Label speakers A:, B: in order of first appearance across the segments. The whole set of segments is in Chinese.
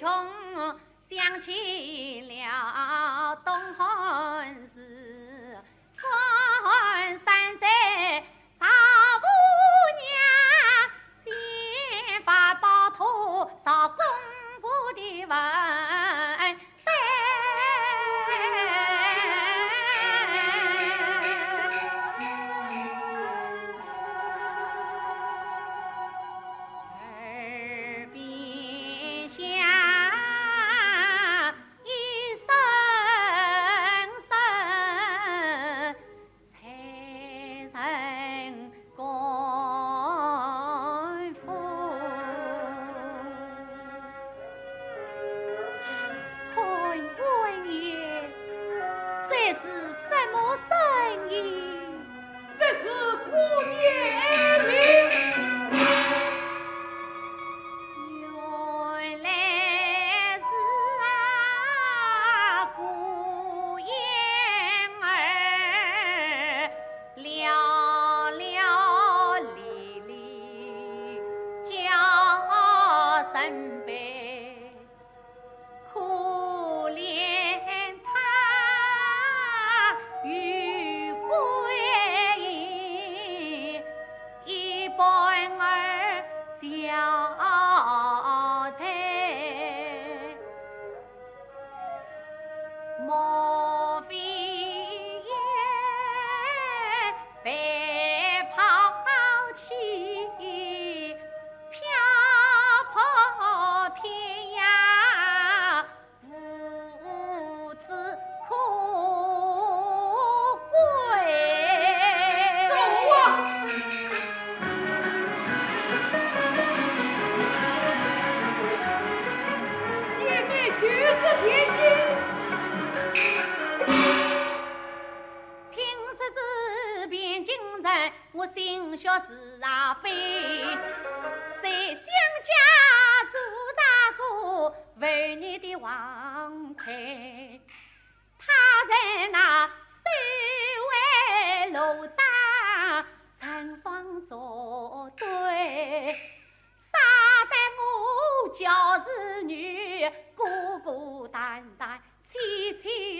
A: 中想起了东汉时，川三载赵姑娘剪发包土造工部的文。开始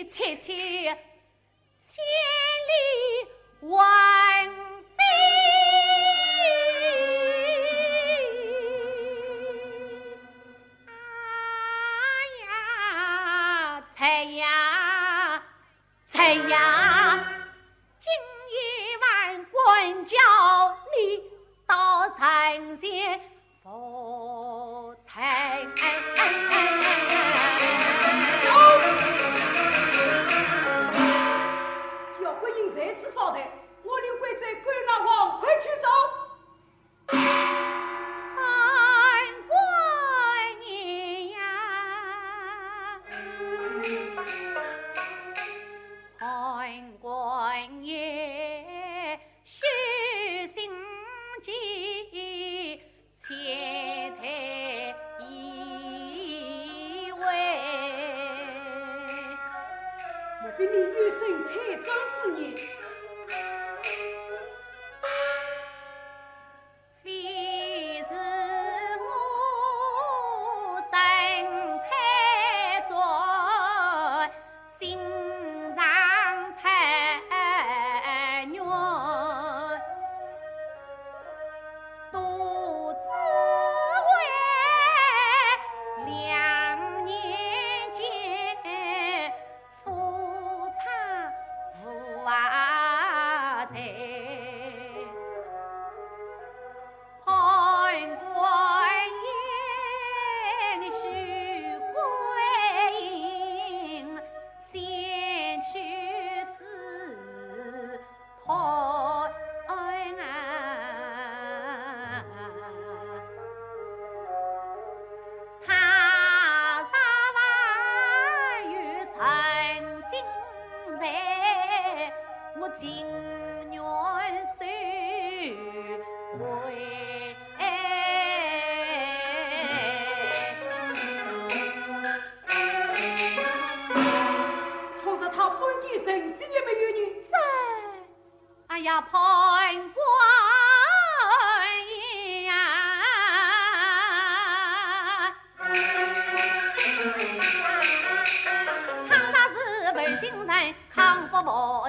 A: 切切，千里万飞。哎呀，才呀，呀！
B: 安生太长之年。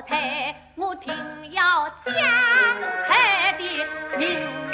A: 菜我听要江菜的名。